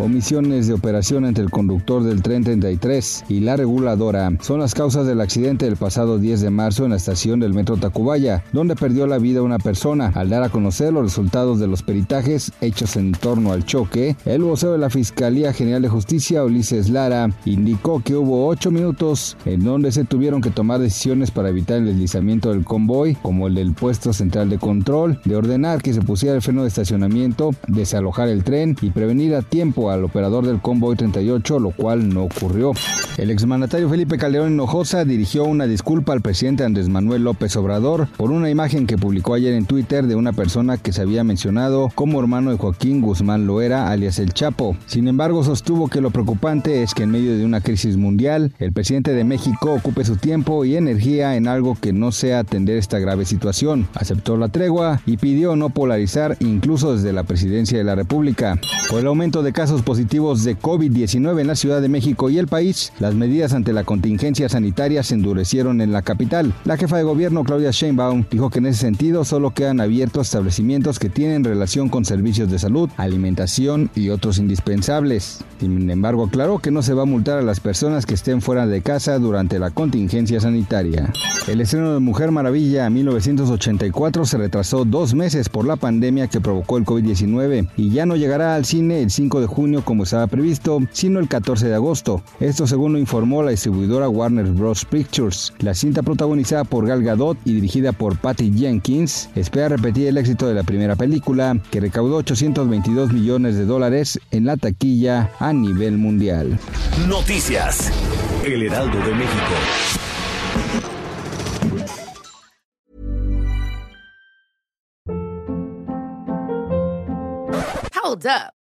Omisiones de operación entre el conductor del tren 33 y la reguladora son las causas del accidente del pasado 10 de marzo en la estación del metro Tacubaya, donde perdió la vida una persona. Al dar a conocer los resultados de los peritajes hechos en torno al choque, el vocero de la Fiscalía General de Justicia, Ulises Lara, indicó que hubo ocho minutos en donde se tuvieron que tomar decisiones para evitar el deslizamiento del convoy, como el del puesto central de control, de ordenar que se pusiera el freno de estacionamiento, desalojar el tren y prevenir a tiempo al operador del convoy 38, lo cual no ocurrió. El exmandatario Felipe Calderón Hinojosa dirigió una disculpa al presidente Andrés Manuel López Obrador por una imagen que publicó ayer en Twitter de una persona que se había mencionado como hermano de Joaquín Guzmán Loera, alias El Chapo. Sin embargo, sostuvo que lo preocupante es que en medio de una crisis mundial, el presidente de México ocupe su tiempo y energía en algo que no sea atender esta grave situación. Aceptó la tregua y pidió no polarizar incluso desde la presidencia de la República. Por el aumento de casos positivos de COVID-19 en la Ciudad de México y el país, las medidas ante la contingencia sanitaria se endurecieron en la capital. La jefa de gobierno, Claudia Sheinbaum, dijo que en ese sentido solo quedan abiertos establecimientos que tienen relación con servicios de salud, alimentación y otros indispensables. Sin embargo, aclaró que no se va a multar a las personas que estén fuera de casa durante la contingencia sanitaria. El estreno de Mujer Maravilla 1984 se retrasó dos meses por la pandemia que provocó el COVID-19 y ya no llegará al cine el 5 de junio como estaba previsto, sino el 14 de agosto. Esto según lo informó la distribuidora Warner Bros. Pictures. La cinta protagonizada por Gal Gadot y dirigida por Patty Jenkins espera repetir el éxito de la primera película, que recaudó 822 millones de dólares en la taquilla a nivel mundial. Noticias. El Heraldo de México. Hold up.